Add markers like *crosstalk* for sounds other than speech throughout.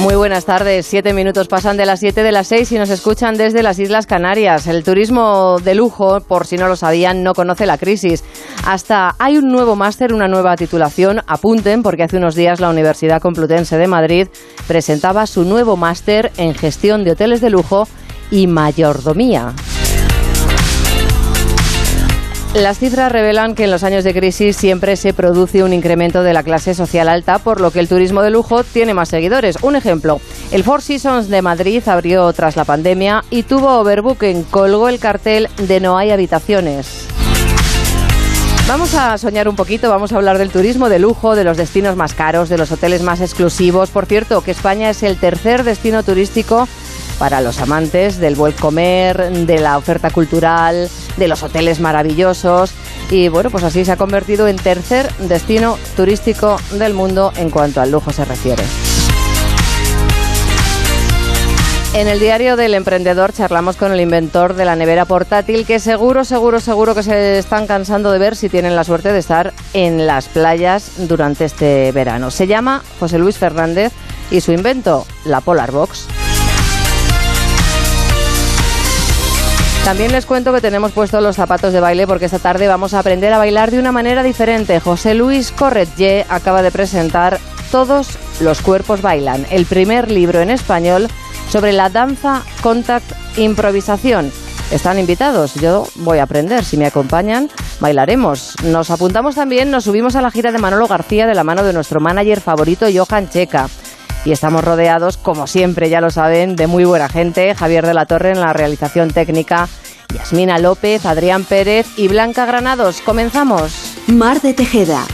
Muy buenas tardes. Siete minutos pasan de las siete de las seis y nos escuchan desde las Islas Canarias. El turismo de lujo, por si no lo sabían, no conoce la crisis. Hasta hay un nuevo máster, una nueva titulación. Apunten porque hace unos días la Universidad Complutense de Madrid presentaba su nuevo máster en gestión de hoteles de lujo y mayordomía. Las cifras revelan que en los años de crisis siempre se produce un incremento de la clase social alta, por lo que el turismo de lujo tiene más seguidores. Un ejemplo, el Four Seasons de Madrid abrió tras la pandemia y tuvo overbooking, colgó el cartel de no hay habitaciones. Vamos a soñar un poquito, vamos a hablar del turismo de lujo, de los destinos más caros, de los hoteles más exclusivos. Por cierto, que España es el tercer destino turístico para los amantes del buen comer, de la oferta cultural, de los hoteles maravillosos. Y bueno, pues así se ha convertido en tercer destino turístico del mundo en cuanto al lujo se refiere. En el diario del emprendedor charlamos con el inventor de la nevera portátil que seguro, seguro, seguro que se están cansando de ver si tienen la suerte de estar en las playas durante este verano. Se llama José Luis Fernández y su invento, la Polar Box. También les cuento que tenemos puestos los zapatos de baile porque esta tarde vamos a aprender a bailar de una manera diferente. José Luis Corretlle acaba de presentar Todos los cuerpos bailan, el primer libro en español sobre la danza contact improvisación. Están invitados, yo voy a aprender, si me acompañan, bailaremos. Nos apuntamos también, nos subimos a la gira de Manolo García de la mano de nuestro manager favorito, Johan Checa y estamos rodeados, como siempre, ya lo saben, de muy buena gente. Javier de la Torre en la realización técnica, Yasmina López, Adrián Pérez y Blanca Granados. Comenzamos. Mar de Tejeda.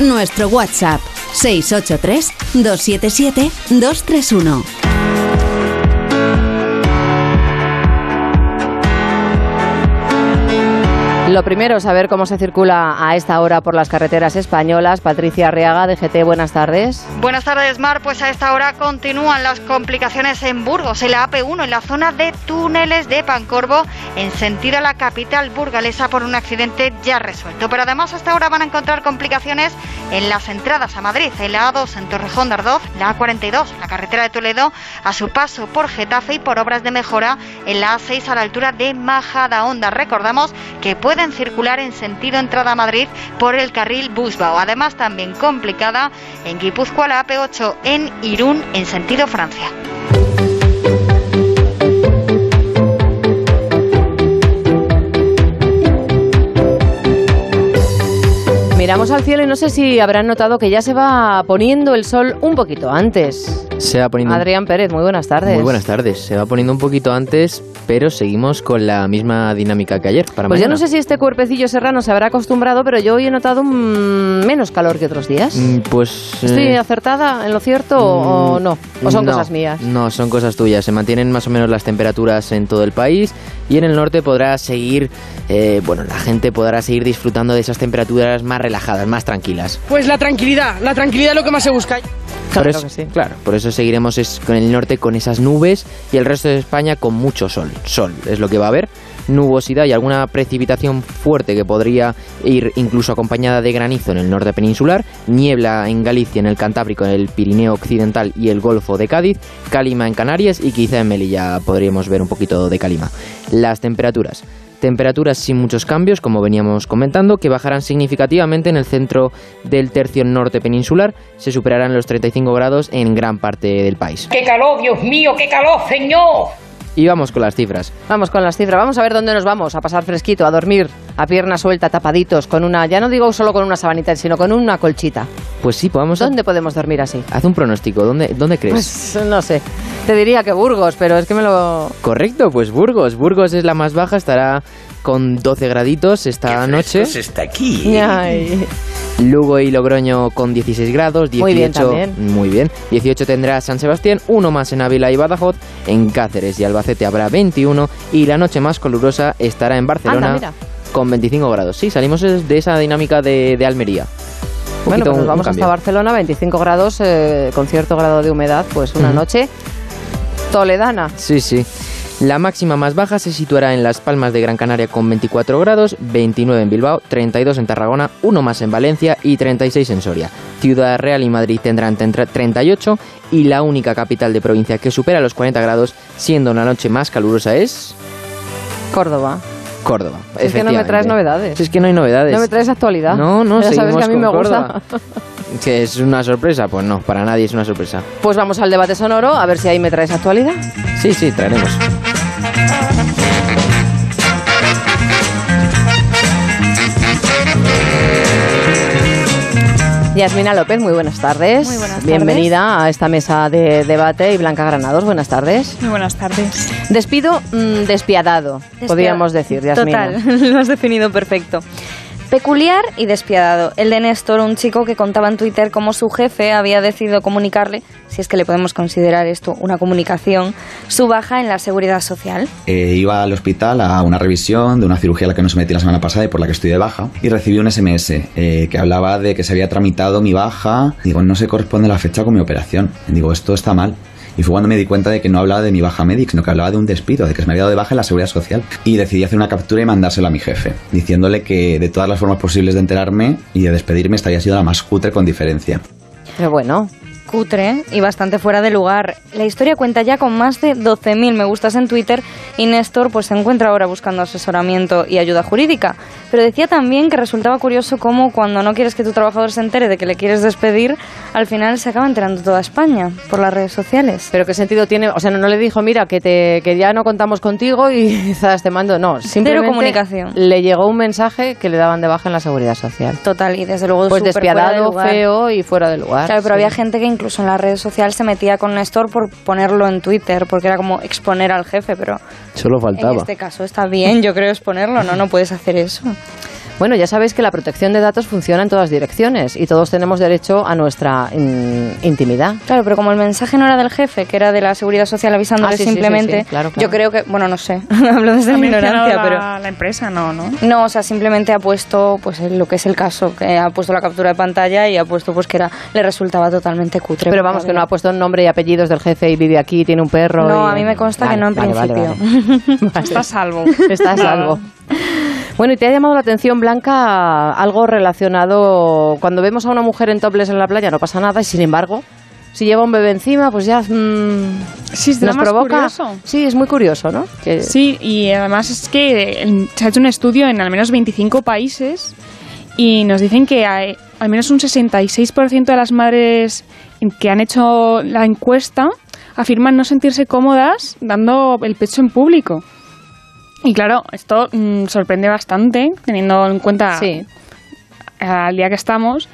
Nuestro WhatsApp 683 277 231. Lo primero, saber cómo se circula a esta hora por las carreteras españolas. Patricia Arriaga, de GT, buenas tardes. Buenas tardes, Mar. Pues a esta hora continúan las complicaciones en Burgos, en la AP1, en la zona de túneles de Pancorvo, en sentido a la capital burgalesa por un accidente ya resuelto. Pero además, hasta ahora van a encontrar complicaciones en las entradas a Madrid, en la A2 en Torrejón de Ardoz, la A42, la carretera de Toledo, a su paso por Getafe y por obras de mejora en la A6 a la altura de Majadahonda. Recordamos que pueden circular en sentido entrada a Madrid por el carril Busbao. Además, también complicada en Guipúzcoa la AP8 en Irún en sentido Francia. Miramos al cielo y no sé si habrán notado que ya se va poniendo el sol un poquito antes. Se va poniendo. Adrián Pérez, muy buenas tardes. Muy buenas tardes. Se va poniendo un poquito antes, pero seguimos con la misma dinámica que ayer. Para pues mañana. yo no sé si este cuerpecillo serrano se habrá acostumbrado, pero yo hoy he notado mm, menos calor que otros días. Mm, Pues. ¿Estoy eh, acertada en lo cierto o mm, no? ¿O son no, cosas mías? No, son cosas tuyas. Se mantienen más o menos las temperaturas en todo el país y en el norte podrá seguir, eh, bueno, la gente podrá seguir disfrutando de esas temperaturas más relajadas, más tranquilas. Pues la tranquilidad, la tranquilidad es lo que más se busca. Claro por eso, que sí. Claro, por eso seguiremos es- con el norte con esas nubes y el resto de España con mucho sol. Sol es lo que va a haber. Nubosidad y alguna precipitación fuerte que podría ir incluso acompañada de granizo en el norte peninsular, niebla en Galicia, en el Cantábrico, en el Pirineo Occidental y el Golfo de Cádiz, calima en Canarias y quizá en Melilla podríamos ver un poquito de calima. Las temperaturas. Temperaturas sin muchos cambios, como veníamos comentando, que bajarán significativamente en el centro del tercio norte peninsular, se superarán los 35 grados en gran parte del país. ¡Qué calor, Dios mío, qué calor, señor! Y vamos con las cifras. Vamos con las cifras. Vamos a ver dónde nos vamos. A pasar fresquito, a dormir, a pierna suelta, tapaditos, con una, ya no digo solo con una sabanita, sino con una colchita. Pues sí, podemos... ¿Dónde podemos dormir así? Haz un pronóstico, ¿dónde, dónde crees? Pues no sé. Te diría que Burgos, pero es que me lo... Correcto, pues Burgos. Burgos es la más baja, estará con 12 graditos esta noche. está aquí. Ay. Lugo y Logroño con 16 grados, 18, Muy bien también. muy bien. 18 tendrá San Sebastián, uno más en Ávila y Badajoz, en Cáceres y Albacete habrá 21 y la noche más calurosa estará en Barcelona Anda, con 25 grados. Sí, salimos de esa dinámica de, de Almería. Un Bueno, poquito pues un- nos vamos hasta Barcelona, 25 grados, eh, con cierto grado de humedad, pues una noche toledana. Sí, sí. La máxima más baja se situará en Las Palmas de Gran Canaria con 24 grados, 29 en Bilbao, 32 en Tarragona, uno más en Valencia y 36 en Soria. Ciudad Real y Madrid tendrán tentra- 38 y la única capital de provincia que supera los 40 grados, siendo la noche más calurosa, es Córdoba. Córdoba. Si es que no me traes novedades. Si es que no hay novedades. No me traes actualidad. No, no, ya sabes que a mí me gusta. Córdoba. *laughs* ¿Que es una sorpresa? Pues no, para nadie es una sorpresa. Pues vamos al debate sonoro, a ver si ahí me traes actualidad. Sí, sí, traeremos. Yasmina López, muy buenas tardes. Muy buenas tardes. Bienvenida a esta mesa de debate y Blanca Granados, buenas tardes. Muy buenas tardes. Despido mm, despiadado, podríamos decir, Yasmina. Total, *laughs* lo has definido perfecto. Peculiar y despiadado. El de Néstor, un chico que contaba en Twitter cómo su jefe había decidido comunicarle, si es que le podemos considerar esto una comunicación, su baja en la seguridad social. Eh, iba al hospital a una revisión de una cirugía a la que me sometí la semana pasada y por la que estoy de baja y recibí un SMS eh, que hablaba de que se había tramitado mi baja. Digo, no se corresponde la fecha con mi operación. Digo, esto está mal. Y fue cuando me di cuenta de que no hablaba de mi baja médica, sino que hablaba de un despido, de que se me había dado de baja en la seguridad social. Y decidí hacer una captura y mandárselo a mi jefe, diciéndole que de todas las formas posibles de enterarme y de despedirme, esta había sido la más cutre con diferencia. Pero bueno, Cutre y bastante fuera de lugar. La historia cuenta ya con más de 12.000 me gustas en Twitter y Néstor pues se encuentra ahora buscando asesoramiento y ayuda jurídica. Pero decía también que resultaba curioso cómo cuando no quieres que tu trabajador se entere de que le quieres despedir, al final se acaba enterando toda España por las redes sociales. pero qué sentido tiene, o sea, no, no le dijo, mira, que te que ya no contamos contigo y *laughs* quizás te mando, no, simplemente comunicación. le llegó un mensaje que le daban de baja en la seguridad social. Total, y desde luego Pues de despiadado, lugar. feo y fuera de lugar. Claro, pero sí. había gente que incluso en las redes sociales se metía con Néstor por ponerlo en Twitter, porque era como exponer al jefe, pero Solo en faltaba. este caso está bien, yo creo, exponerlo, ¿no? No puedes hacer eso. Bueno, ya sabéis que la protección de datos funciona en todas direcciones y todos tenemos derecho a nuestra mm, intimidad. Claro, pero como el mensaje no era del jefe, que era de la seguridad social avisándole Ah, sí, sí, sí, simplemente, sí, claro, claro. yo creo que, bueno, no sé, *laughs* hablo desde mi ignorancia, la, pero... la empresa, no, ¿no? No, o sea, simplemente ha puesto, pues lo que es el caso, que ha puesto la captura de pantalla y ha puesto, pues que era, le resultaba totalmente cutre. Pero vamos, que no ha puesto nombre y apellidos del jefe y vive aquí, tiene un perro. No, y- a mí me consta que no en vale, vale, principio. vale. *laughs* Vale. Está a salvo. Está a salvo. *laughs* Bueno, y te ha llamado la atención, Blanca, algo relacionado. Cuando vemos a una mujer en topless en la playa no pasa nada y sin embargo, si lleva un bebé encima, pues ya mm, Sí, nos provoca. curioso. Sí, es muy curioso, ¿no? Que- Sí, y además es que eh, se ha hecho un estudio en al menos 25 países y nos dicen que hay, al menos un 66% de las madres que han hecho la encuesta afirman no sentirse cómodas dando el pecho en público. Y claro, esto mm, sorprende bastante teniendo en cuenta Sí, al día que estamos.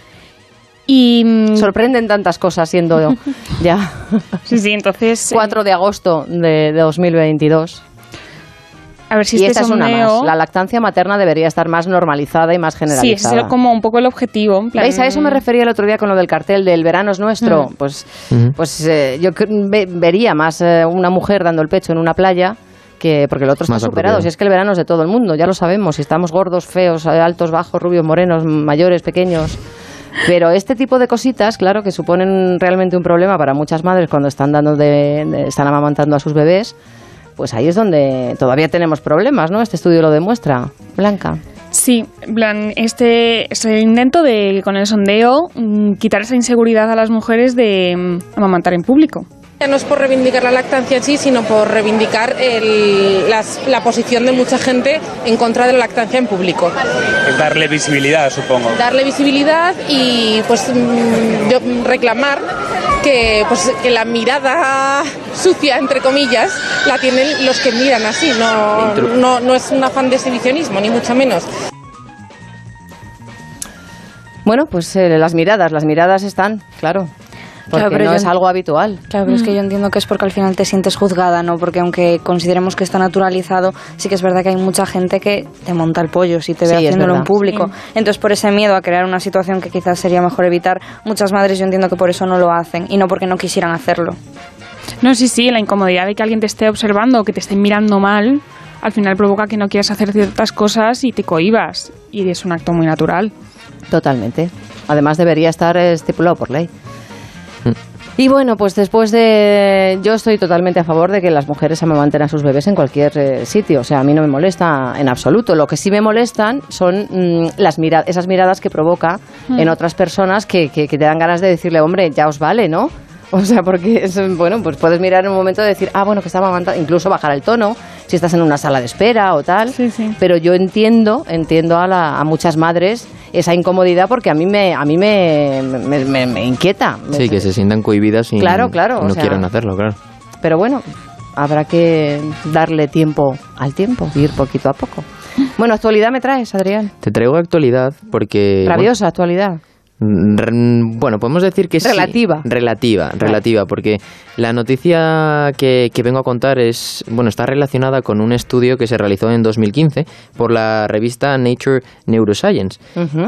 Y mm, sorprenden tantas cosas siendo *laughs* ya sí, sí, entonces eh, 4 de agosto de, de 2022. a ver si y este esta es una sondeo- más. La lactancia materna debería estar más normalizada y más Sí, generalizada. ese es como un poco el objetivo. en plan- ¿Veis? A eso me refería el otro día con lo del cartel del verano es nuestro. Mm. Pues, pues eh, yo vería más eh, una mujer dando el pecho en una playa que porque el otro está Más superado. apropiado. Si es que el verano es de todo el mundo, ya lo sabemos. Si estamos gordos, feos, eh, altos, bajos, rubios, morenos, mayores, pequeños. Pero este tipo de cositas, claro, que suponen realmente un problema para muchas madres cuando están dando de- de- están amamantando a sus bebés, pues ahí es donde todavía tenemos problemas, ¿no? Este estudio lo demuestra. Blanca. Sí, plan, este es el intento de, con el sondeo, mm, quitar esa inseguridad a las mujeres de mm, amamantar en público. Ya no es por reivindicar la lactancia en sí, sino por reivindicar el- las- la posición de mucha gente en contra de la lactancia en público. darle visibilidad, supongo. Darle visibilidad y pues mm, yo- reclamar que, pues, que la mirada *laughs* sucia, entre comillas, la tienen los que miran así. No, no, no es un afán de exhibicionismo, ni mucho menos. Bueno, pues eh, las miradas, las miradas están, claro. Porque Claro, pero no yo es algo habitual. Claro, pero es que yo entiendo que es porque al final te sientes juzgada, ¿no? Porque aunque consideremos que está naturalizado, sí que es verdad que hay mucha gente que te monta el pollo si te ve Sí, haciéndolo en público. Entonces, por ese miedo a crear una situación que quizás sería mejor evitar, muchas madres yo entiendo que por eso no lo hacen y no porque no quisieran hacerlo. No, sí, sí, la incomodidad de que alguien te esté observando o que te esté mirando mal, al final provoca que no quieras hacer ciertas cosas y te cohibas. Y es un acto muy natural. Totalmente. Además debería estar estipulado por ley. Y bueno, pues después de... Yo estoy totalmente a favor de que las mujeres amamanten a sus bebés en cualquier eh, sitio. O sea, a mí no me molesta en absoluto. Lo que sí me molestan son mm, las mira esas miradas que provoca Mm. en otras personas que, que- que te dan ganas de decirle, hombre, ya os vale, ¿no? O sea, porque, es, bueno, pues puedes mirar en un momento de decir, ah, bueno, que está amamantando, incluso bajar el tono, si estás en una sala de espera o tal. Pero yo entiendo, entiendo a, la- a muchas madres esa incomodidad porque a mí me, a mí me, me, me- me inquieta. Sí, que se sientan cohibidas y Claro, claro, no o sea- quieran hacerlo, claro. Pero bueno, habrá que darle tiempo al tiempo, ir poquito a poco. *laughs* Bueno, actualidad me traes, Adrián. Te traigo actualidad porque... Rabiosa actualidad. Bueno, bueno, podemos decir que sí. Relativa. Relativa, relativa, porque la noticia que, que vengo a contar es, bueno, está relacionada con un estudio que se realizó en 2015 por la revista Nature Neuroscience.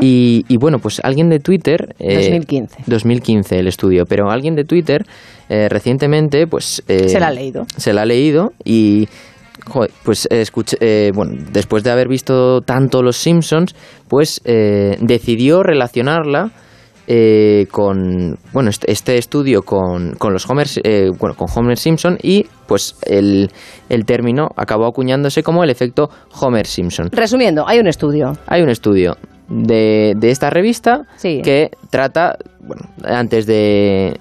Y bueno, pues alguien de Twitter... eh, 2015. 2015 el estudio, pero alguien de Twitter eh, recientemente pues... eh, Se la ha leído. Se la ha leído y... joder, pues eh, escuché, eh, bueno, después de haber visto tanto Los Simpsons, pues eh, decidió relacionarla eh, con bueno este, este estudio con, con los Homer eh, bueno con Homer Simpson y pues el, el término acabó acuñándose como el efecto Homer Simpson. Resumiendo, hay un estudio. Hay un estudio de, de esta revista Sí. que trata, bueno, antes de,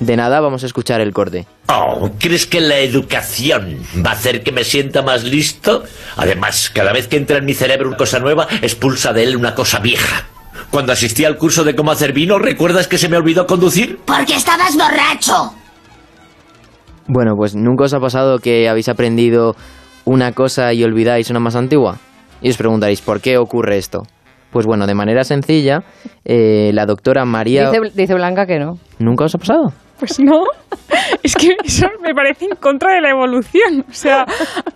de nada vamos a escuchar el corte. Oh, ¿crees que la educación va a hacer que me sienta más listo? Además, cada vez que entra en mi cerebro una cosa nueva, expulsa de él una cosa vieja. Cuando asistí al curso de cómo hacer vino, ¿recuerdas que se me olvidó conducir? Porque estabas borracho. Bueno, pues nunca os ha pasado que habéis aprendido una cosa y olvidáis una más antigua. Y os preguntaréis, ¿por qué ocurre esto? Pues bueno, de manera sencilla, eh, la doctora María... Dice, dice Blanca que no. ¿Nunca os ha pasado? Pues no, es que eso me parece en contra de la evolución. O sea,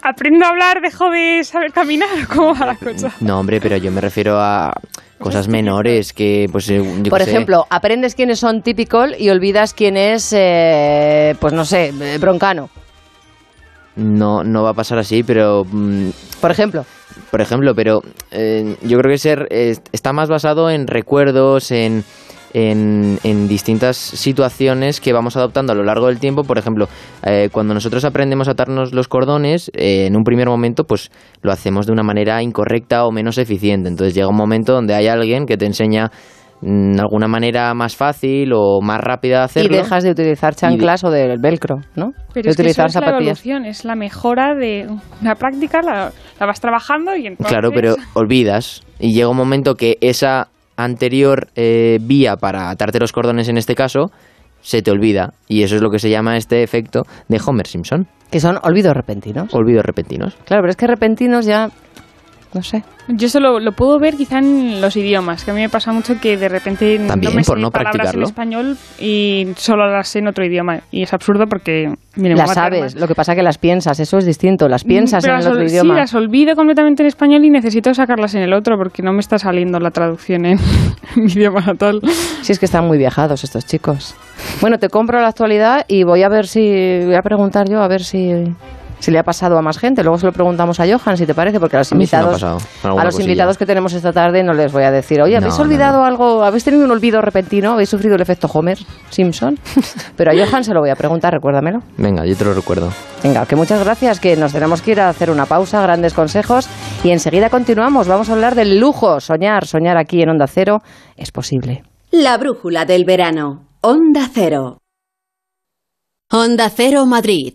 aprendo a hablar, dejo de saber caminar, ¿cómo va la cosa? No, hombre, pero yo me refiero a cosas menores que, pues, eh, yo Por sé. ejemplo, aprendes quiénes son typical y olvidas quién es, eh, pues no sé, eh, broncano. No, no va a pasar así, pero... mm, Por ejemplo. por ejemplo, pero eh, yo creo que ser eh, está más basado en recuerdos, en, en, en distintas situaciones que vamos adoptando a lo largo del tiempo. Por ejemplo, eh, cuando nosotros aprendemos a atarnos los cordones, eh, en un primer momento, pues lo hacemos de una manera incorrecta o menos eficiente. Entonces llega un momento donde hay alguien que te enseña mm, alguna manera más fácil o más rápida de hacerlo. Y dejas de utilizar chanclas o del velcro, ¿no? Pero de es que eso utilizar es la zapatillas. evolución, es la mejora de la práctica, la, la vas trabajando y entonces... Claro, pero olvidas y llega un momento que esa anterior eh, vía para atarte los cordones en este caso se te olvida y eso es lo que se llama este efecto de Homer Simpson. Que son olvidos repentinos. Olvidos repentinos. Claro, pero es que repentinos ya, no sé. Yo eso lo, lo puedo ver quizá en los idiomas, que a mí me pasa mucho que de repente También, no me por sé no palabras practicarlo. en español y solo las sé en otro idioma. Y es absurdo porque... mi lengua Las sabes, lo que pasa que las piensas, eso es distinto, las piensas Pero en el otro ol- idioma. Sí, las olvido completamente en español y necesito sacarlas en el otro porque no me está saliendo la traducción en *laughs* mi idioma natal. Si es que están muy viajados estos chicos. Bueno, te compro la actualidad y voy a ver si. Voy a preguntar yo a ver si. Si le ha pasado a más gente. Luego se lo preguntamos a Johan, si te parece, porque a los invitados. a los cosilla. invitados que tenemos esta tarde no les voy a decir, oye, ¿habéis No, no, olvidado algo? ¿Habéis tenido un olvido repentino? ¿Habéis sufrido el efecto Homer Simpson? *laughs* Pero a Johan se lo voy a preguntar, recuérdamelo. Venga, yo te lo recuerdo. Venga, que muchas gracias, que nos tenemos que ir a hacer una pausa, grandes consejos, y enseguida continuamos. Vamos a hablar del lujo, soñar, soñar aquí en Onda Cero es posible. La brújula del verano. Onda Cero. Onda Cero Madrid.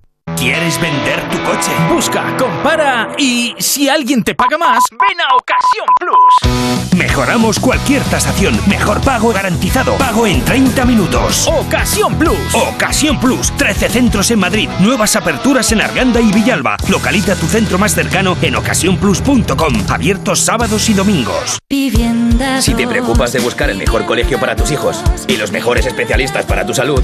¿Quieres vender tu coche? Busca, compara y si alguien te paga más, ven a Ocasión Plus. Mejoramos cualquier tasación. Mejor pago garantizado. Pago en 30 minutos. Ocasión Plus. Ocasión Plus. 13 centros en Madrid. Nuevas aperturas en Arganda y Villalba. Localiza tu centro más cercano en ocasiónplus.com. Abiertos sábados y domingos. Si te preocupas de buscar el mejor colegio para tus hijos y los mejores especialistas para tu salud,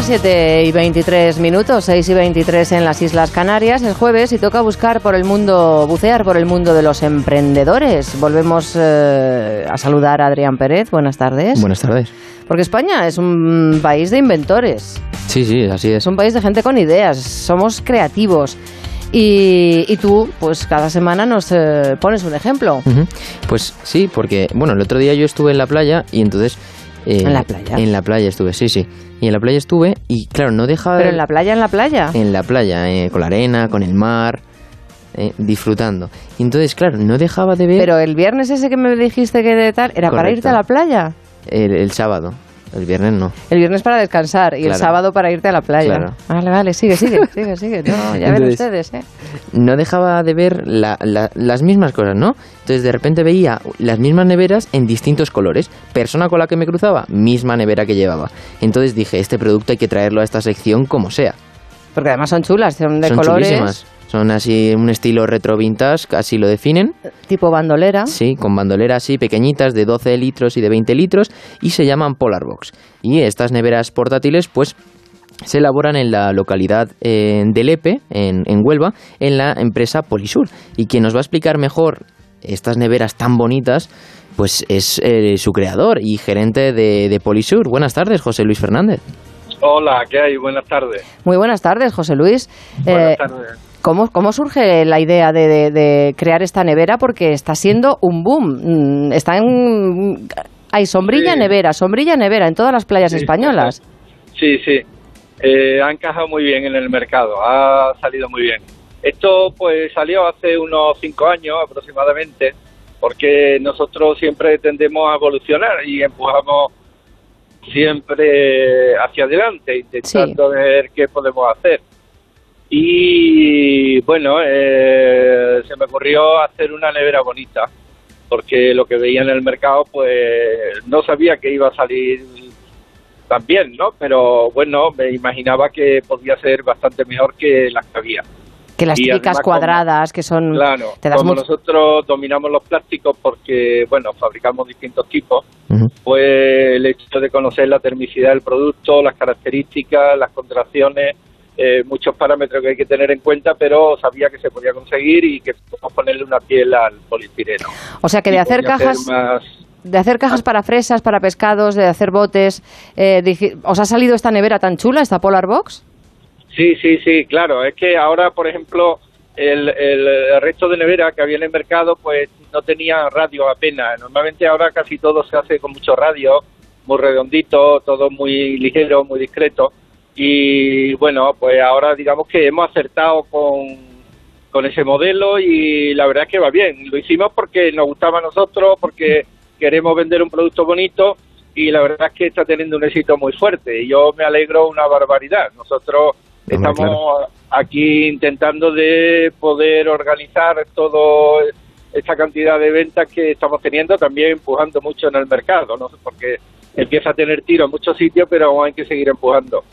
Las 7 y 23 minutos, 6 y 23 en las Islas Canarias. Es jueves y toca buscar por el mundo, bucear por el mundo de los emprendedores. Volvemos eh, a saludar a Adrián Pérez. Buenas tardes. Buenas tardes. Porque España es un país de inventores. Sí, sí, así es. Es un país de gente con ideas. Somos creativos. Y, y tú, pues cada semana nos eh, pones un ejemplo. Pues sí, porque, bueno, el otro día yo estuve en la playa y entonces... eh, ¿En la playa? En la playa estuve, sí, sí. Y en la playa estuve y, claro, no dejaba de... Pero en la playa, en la playa. En la playa, eh, con la arena, con el mar, eh, disfrutando. Y entonces, claro, no dejaba de ver... Pero el viernes ese que me dijiste que de tal, ¿era para irte a la playa? El, el sábado, el viernes no. El viernes para descansar y el sábado para irte a la playa. Claro. Vale, vale, sigue, sigue, *laughs* sigue, sigue. No, ya ven ustedes, ¿eh? no dejaba de ver la- la- las mismas cosas, ¿no? Entonces de repente veía las mismas neveras en distintos colores. Persona con la que me cruzaba, misma nevera que llevaba. Entonces dije, este producto hay que traerlo a esta sección como sea. Porque además son chulas, son de Son colores. chulísimas. Son así un estilo retro vintage, así lo definen. Tipo bandolera. Sí, con bandoleras así pequeñitas de 12 litros y de 20 litros y se llaman Polar Box. Y estas neveras portátiles pues se elaboran en la localidad eh, de Lepe, en, en Huelva, en la empresa Polisur. Y quien nos va a explicar mejor estas neveras tan bonitas, pues es eh, su creador y gerente de, de Polisur. Buenas tardes, José Luis Fernández. Hola, ¿qué hay? Buenas tardes. Muy buenas tardes, José Luis. Buenas Eh, tardes. ¿Cómo, ¿Cómo surge la idea de, de- de crear esta nevera? Porque está siendo un boom. Mm, Está en... Hay sombrilla, Sí. nevera, sombrilla, nevera en todas las playas Sí. españolas. Sí, sí. Eh, ha encajado muy bien en el mercado, ha salido muy bien. Esto pues salió hace unos cinco años aproximadamente, porque nosotros siempre tendemos a evolucionar y empujamos siempre hacia adelante, intentando ver qué podemos hacer. Y bueno, eh, se me ocurrió hacer una nevera bonita, porque lo que veía en el mercado, pues no sabía que iba a salir tan bien, ¿no? Pero bueno, me imaginaba que podía ser bastante mejor que las que había. Que las típicas además como- cuadradas que son... Claro, te das como mucho- nosotros dominamos los plásticos porque, bueno, fabricamos distintos tipos, pues el hecho de conocer la termicidad del producto, las características, las contracciones, eh, muchos parámetros que hay que tener en cuenta, pero sabía que se podía conseguir y que podemos ponerle una piel al poliestireno. O sea que de hacer cajas... De hacer cajas para fresas, para pescados, de hacer botes. eh, ¿Os ha salido esta nevera tan chula, esta Polar Box? Sí, sí, sí, claro. Es que ahora, por ejemplo, el, el, el resto de nevera que había en el mercado, pues no tenía radio apenas. Normalmente ahora casi todo se hace con mucho radio, muy redondito, todo muy ligero, muy discreto. Y bueno, pues ahora digamos que hemos acertado con, con ese modelo y la verdad es que va bien. Lo hicimos porque nos gustaba a nosotros, porque queremos vender un producto bonito y la verdad es que está teniendo un éxito muy fuerte y yo me alegro una barbaridad. Nosotros estamos aquí intentando de poder organizar todo esa cantidad de ventas que estamos teniendo, también empujando mucho en el mercado, ¿no? porque empieza a tener tiro en muchos sitios, pero aún hay que seguir empujando.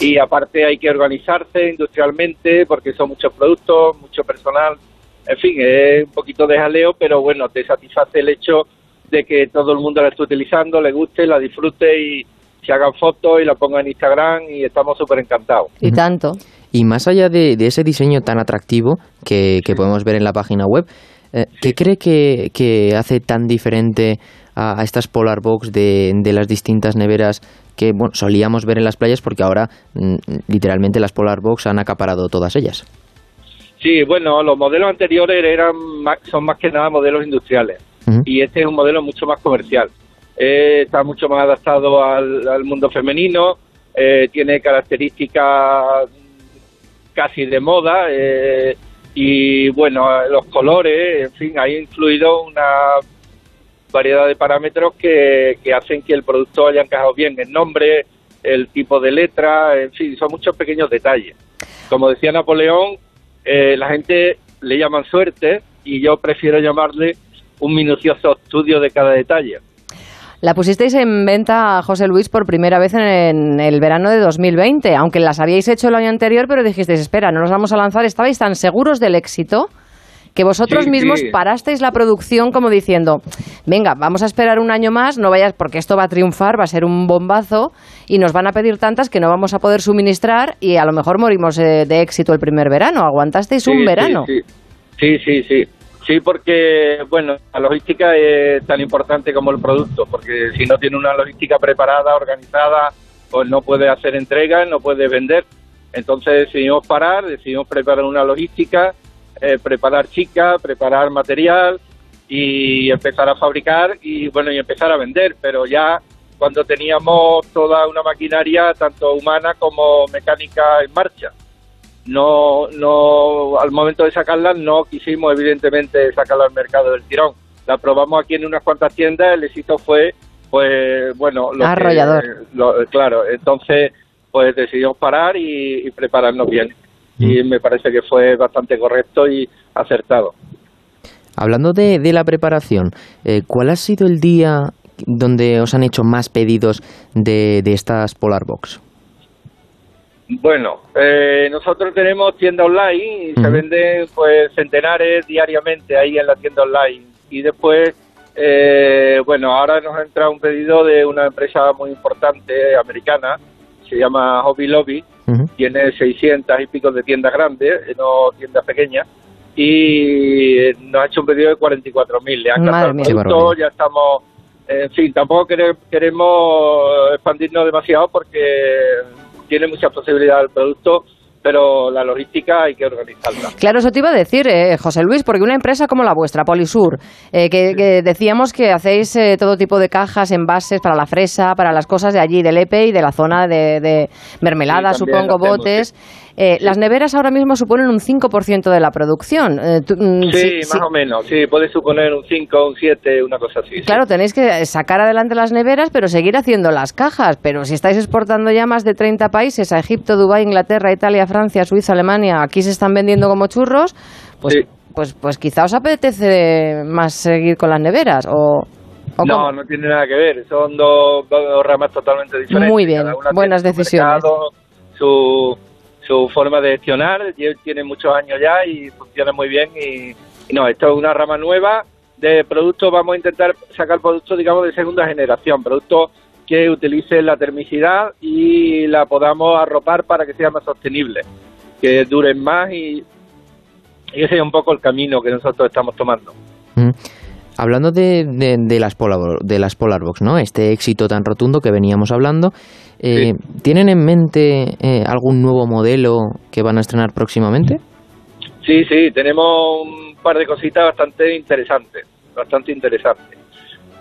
Y aparte hay que organizarse industrialmente porque son muchos productos, mucho personal. En fin, es un poquito de jaleo, pero bueno, te satisface el hecho de que todo el mundo la esté utilizando, le guste, la disfrute y se hagan fotos y la pongan en Instagram y estamos súper encantados. Y tanto. Y más allá de, ese diseño tan atractivo que, podemos ver en la página web, eh, ¿qué cree que, hace tan diferente a, estas Polar Box de, de, las distintas neveras que bueno, solíamos ver en las playas? Porque ahora mm, literalmente las Polar Box han acaparado todas ellas. Sí, bueno, los modelos anteriores eran son más que nada modelos industriales y este es un modelo mucho más comercial. Eh, está mucho más adaptado al, mundo femenino, eh, tiene características casi de moda eh, y bueno, los colores, en fin, ha influido una variedad de parámetros que, hacen que el producto haya encajado bien, el nombre, el tipo de letra, en fin, son muchos pequeños detalles. Como decía Napoleón, la gente le llaman suerte y yo prefiero llamarle un minucioso estudio de cada detalle. La pusisteis en venta, José Luis, por primera vez en el verano de 2020, aunque las habíais hecho el año anterior, pero dijisteis, espera, no nos vamos a lanzar, estabais tan seguros del éxito que vosotros mismos parasteis la producción como diciendo, venga, vamos a esperar un año más, no vayas porque esto va a triunfar, va a ser un bombazo y nos van a pedir tantas que no vamos a poder suministrar y a lo mejor morimos eh, de éxito el primer verano. Aguantasteis un verano. Sí, sí, sí. Sí, porque, bueno, la logística es tan importante como el producto, porque si no tiene una logística preparada, organizada, pues no puede hacer entregas, no puede vender. Entonces decidimos parar, decidimos preparar una logística, eh, preparar chicas, preparar material y empezar a fabricar y, bueno, y empezar a vender. Pero ya cuando teníamos toda una maquinaria, tanto humana como mecánica, en marcha no, no, al momento de sacarla no quisimos evidentemente sacarla al mercado del tirón. La probamos aquí en unas cuantas tiendas, el éxito fue, pues, bueno, lo arrollador. claro, entonces, pues decidimos parar y, prepararnos bien. Y me parece que fue bastante correcto y acertado. Hablando de, de la preparación, eh, ¿cuál ha sido el día donde os han hecho más pedidos de, de estas Polar Box? Bueno, eh, nosotros tenemos tienda online y se venden pues centenares diariamente ahí en la tienda online. Y después, eh, bueno, ahora nos entra un pedido de una empresa muy importante americana, se llama Hobby Lobby, tiene 600 y pico de tiendas grandes, eh, no tiendas pequeñas, y nos ha hecho un pedido de 44.000. Le han gastado el producto, ya estamos... En fin, tampoco queremos expandirnos demasiado porque tiene mucha posibilidad el producto, pero la logística hay que organizarla. Claro, eso te iba a decir, eh, José Luis, porque una empresa como la vuestra, Polisur, eh, que, decíamos que hacéis eh, todo tipo de cajas, envases para la fresa, para las cosas de allí, del EPE y de la zona de, mermelada, supongo, botes. Eh, las neveras ahora mismo suponen un 5% de la producción. Eh, mm, sí, más o menos, sí, puede suponer un 5, un 7, una cosa así. Claro, tenéis que sacar adelante las neveras, pero seguir haciendo las cajas. Pero si estáis exportando ya más de 30 países, a Egipto, Dubái, Inglaterra, Italia, Francia, Suiza, Alemania, aquí se están vendiendo como churros, pues, pues, pues quizá os apetece más seguir con las neveras o... no, no tiene nada que ver, son dos, ramas totalmente diferentes. Muy bien, buenas decisiones. su, su forma de gestionar, tiene muchos años ya y funciona muy bien y, no, esto es una rama nueva de productos, vamos a intentar sacar productos, digamos, de segunda generación, productos que utilicen la termicidad y la podamos arropar para que sea más sostenible, que duren más y, ese es un poco el camino que nosotros estamos tomando. Hablando de, de, las Polar, de las Polarbox, ¿no? Este éxito tan rotundo que veníamos hablando, eh, ¿tienen en mente eh, algún nuevo modelo que van a estrenar próximamente? Sí, sí, tenemos un par de cositas bastante interesantes, bastante interesantes.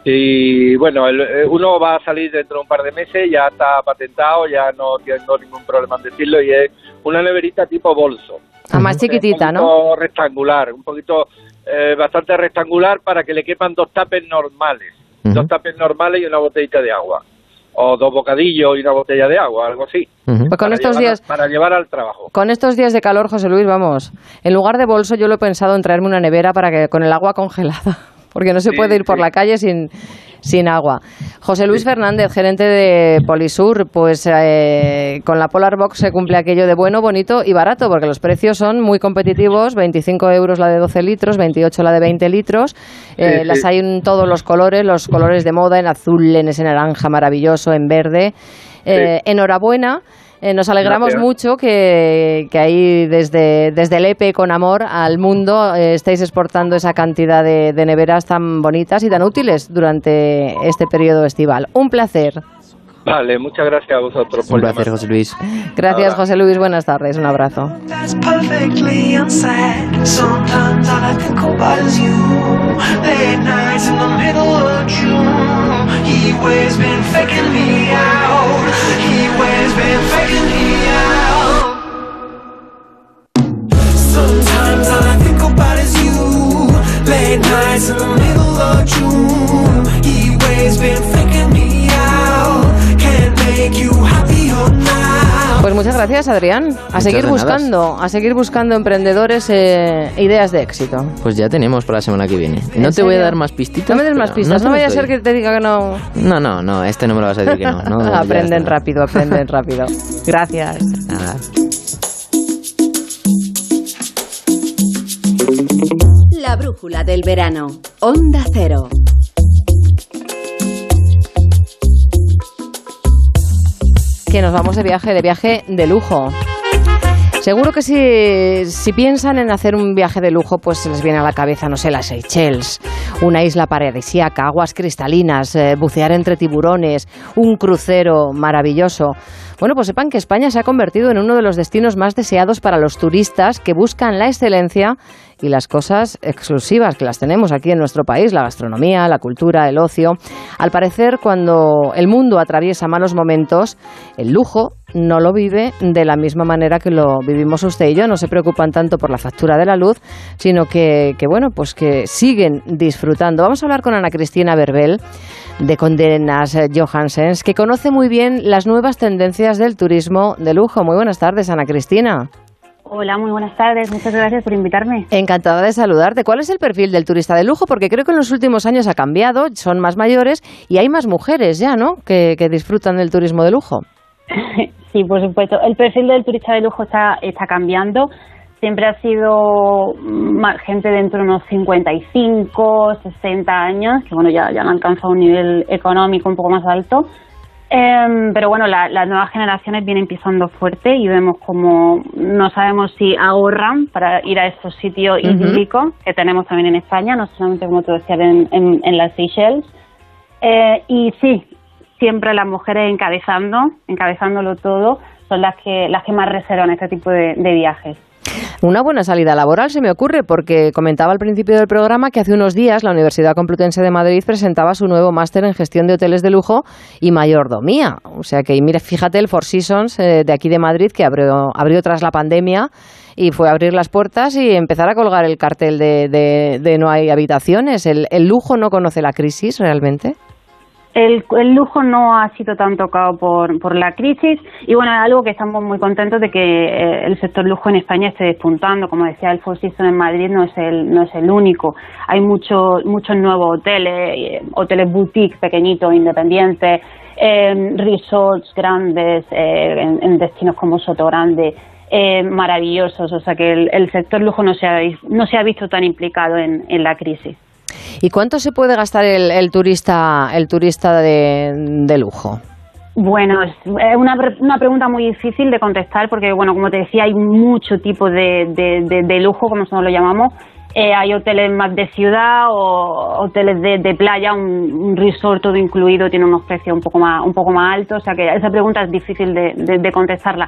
Sí, bueno, el- eh, uno va a salir dentro de un par de meses, ya está patentado, ya no tengo ningún problema en decirlo, y es una neverita tipo bolso. Ah, más chiquitita, un ¿no? poquito rectangular, un poquito eh, bastante rectangular para que le quepan dos tapes normales, dos tapes normales y una botellita de agua, o dos bocadillos y una botella de agua, algo así. Pues con para estos llevar a- días... para llevar al trabajo. Con estos días de calor, José Luis, vamos, en lugar de bolso yo lo he pensado en traerme una nevera para que con el agua congelada, *laughs* porque no se Sí, puede ir por sí. la calle sin, sin agua. José Luis Fernández, gerente de Polisur, pues eh, con la Polar Box se cumple aquello de bueno, bonito y barato, porque los precios son muy competitivos, 25 euros la de 12 litros, 28 la de 20 litros, eh, Sí, las sí. hay en todos los colores, los colores de moda, en azul, en ese naranja maravilloso, en verde. Eh, Enhorabuena. Eh, nos alegramos Gracias. mucho que, que ahí desde, desde el EPE con amor al mundo eh, estéis exportando esa cantidad de, de neveras tan bonitas y tan útiles durante este periodo estival. Un placer. Vale, muchas gracias a vosotros. Un placer, José Luis. Gracias, Ahora. José Luis. Buenas tardes. Un abrazo. always been faking me out. Sometimes all I think about is you. Late nights in the middle of June. He always been faking me out. Can't make you happy. Pues muchas gracias, Adrián. A Muchas seguir buscando, a seguir buscando emprendedores e ideas de éxito. Pues ya tenemos para la semana que viene. ¿En No te voy a dar más pistitas. No me des más pistas, no vaya a ser que te diga que no. No, no, no, este no me lo vas a decir que no. no *laughs* aprenden rápido, aprenden rápido. Gracias. Nada. La brújula del verano. Onda Cero. Que nos vamos de viaje, de viaje de lujo. Seguro que si, si piensan en hacer un viaje de lujo, pues se les viene a la cabeza, no sé, las Seychelles, una isla paradisíaca, aguas cristalinas, eh, bucear entre tiburones, un crucero maravilloso. Bueno, pues sepan que España se ha convertido en uno de los destinos más deseados para los turistas que buscan la excelencia y las cosas exclusivas que las tenemos aquí en nuestro país, la gastronomía, la cultura, el ocio. Al parecer, cuando el mundo atraviesa malos momentos, el lujo no lo vive de la misma manera que lo vivimos usted y yo. No se preocupan tanto por la factura de la luz, sino que, que bueno, pues que siguen disfrutando. Vamos a hablar con Ana Cristina Verbel de Condenas eh, Johansens, que conoce muy bien las nuevas tendencias del turismo de lujo. Muy buenas tardes, Ana Cristina. Hola, muy buenas tardes. Muchas gracias por invitarme. Encantada de saludarte. ¿Cuál es el perfil del turista de lujo? Porque creo que en los últimos años ha cambiado, son más mayores y hay más mujeres ya, ¿no? Que, que disfrutan del turismo de lujo. *laughs* Sí, por supuesto. El perfil del turista de lujo está, está cambiando. Siempre ha sido gente de entre unos 55, 60 años, que bueno, ya, ya han alcanzado un nivel económico un poco más alto. Em, pero bueno, la- las nuevas generaciones vienen pisando fuerte y vemos como no sabemos si ahorran para ir a estos sitios idílicos que tenemos también en España, no solamente como te decía en, en, en las Seychelles. Eh, y sí, siempre las mujeres encabezando, encabezándolo todo, son las que las que más reservan este tipo de, de viajes. Una buena salida laboral se me ocurre porque comentaba al principio del programa que hace unos días la Universidad Complutense de Madrid presentaba su nuevo máster en gestión de hoteles de lujo y mayordomía. O sea que, mire, fíjate el Four Seasons eh, de aquí de Madrid que abrió, abrió tras la pandemia y fue a abrir las puertas y empezar a colgar el cartel de, de- de no hay habitaciones. ¿El, el lujo no conoce la crisis realmente? El, lujo no ha sido tan tocado por, por la crisis y bueno, es algo que estamos muy contentos de que eh, el sector lujo en España esté despuntando. Como decía, el Four Seasons en Madrid no es el, no es el único. Hay muchos muchos nuevos hoteles, eh, hoteles boutique pequeñitos, independientes, eh, resorts grandes eh, en, en destinos como Soto Grande. eh, maravillosos, o sea que el, el sector lujo no se ha, no se ha visto tan implicado en, en la crisis. ¿Y cuánto se puede gastar el, turista, el turista de, de lujo? Bueno, es una, una pregunta muy difícil de contestar porque, bueno, como te decía, hay mucho tipo de, de, lujo, como nosotros lo llamamos. Eh, hay hoteles más de ciudad o hoteles de, playa, un, un resort todo incluido tiene unos precios un poco más un poco más altos, o sea que esa pregunta es difícil de contestarla.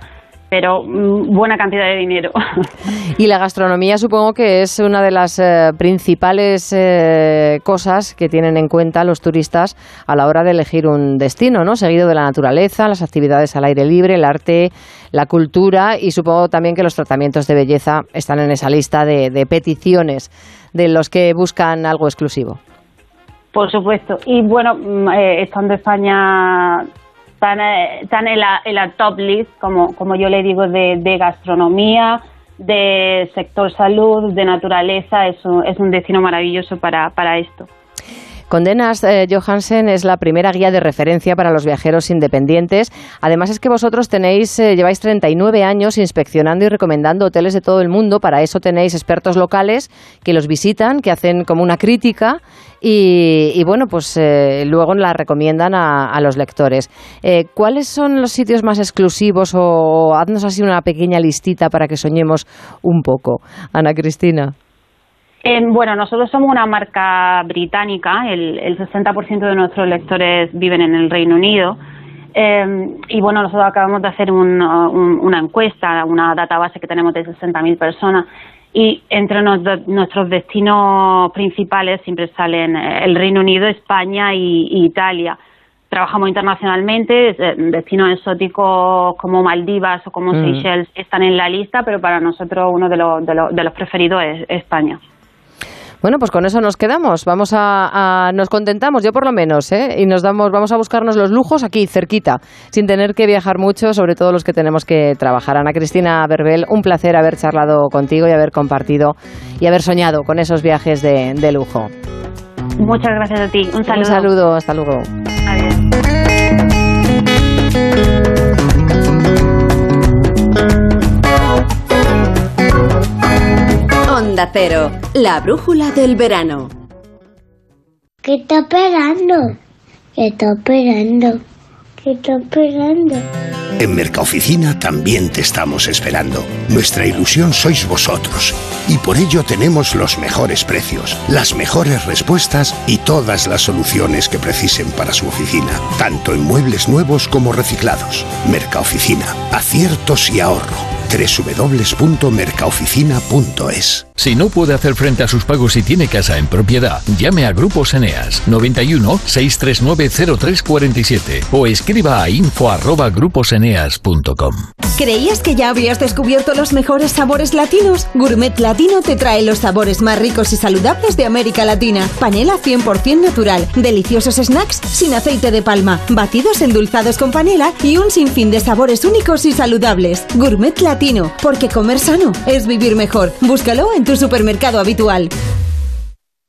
Pero mm, buena cantidad de dinero. *laughs* Y la gastronomía supongo que es una de las eh, principales eh, cosas que tienen en cuenta los turistas a la hora de elegir un destino, ¿no? Seguido de la naturaleza, las actividades al aire libre, el arte, la cultura y supongo también que los tratamientos de belleza están en esa lista de, de peticiones de los que buscan algo exclusivo. Por supuesto. Y bueno, mm, eh, estando España tan, eh, tan en, la, en la top list, como, como yo le digo, de, de gastronomía, de sector salud, de naturaleza, es un, es un destino maravilloso para, para esto. Condenas eh, Johansen es la primera guía de referencia para los viajeros independientes. Además es que vosotros tenéis, eh, lleváis 39 años inspeccionando y recomendando hoteles de todo el mundo. Para eso tenéis expertos locales que los visitan, que hacen como una crítica y, bueno, pues eh, luego la recomiendan a, los lectores. Eh, ¿Cuáles son los sitios más exclusivos o haznos así una pequeña listita para que soñemos un poco? Ana Cristina. Eh, bueno, nosotros somos una marca británica, el, el 60% de nuestros lectores viven en el Reino Unido. Eh, y bueno, nosotros acabamos de hacer un, un, una encuesta, una database que tenemos de 60.000 personas. Y entre nos, nuestros destinos principales siempre salen eh, el Reino Unido, España y, y Italia. Trabajamos internacionalmente, eh, destinos exóticos como Maldivas o como Mm. Seychelles están en la lista, pero para nosotros uno de los, de los, de los preferidos es España. Bueno, pues con eso nos quedamos. Vamos a, a- nos contentamos, yo por lo menos, ¿eh? y nos damos, vamos a buscarnos los lujos aquí cerquita, sin tener que viajar mucho, sobre todo los que tenemos que trabajar. Ana Cristina Berbel, un placer haber charlado contigo y haber compartido y haber soñado con esos viajes de, de lujo. Muchas gracias a ti. Un saludo. Un saludo, hasta luego. Onda Cero, la brújula del verano. ¿Qué está esperando? ¿Qué está esperando? ¿Qué está esperando? En Mercaoficina también te estamos esperando. Nuestra ilusión sois vosotros. Y por ello tenemos los mejores precios, las mejores respuestas y todas las soluciones que precisen para su oficina, tanto en muebles nuevos como reciclados. Mercaoficina, aciertos y ahorro. www.mercaoficina.es Si no puede hacer frente a sus pagos y tiene casa en propiedad, llame a Grupos Eneas 91 639 0347 o escriba a info@gruposeneas.com. ¿Creías que ya habías descubierto los mejores sabores latinos? Gourmet Latino te trae los sabores más ricos y saludables de América Latina. Panela 100% natural, deliciosos snacks sin aceite de palma, batidos endulzados con panela y un sinfín de sabores únicos y saludables. Gourmet Latino, porque comer sano es vivir mejor. Búscalo en tu supermercado habitual.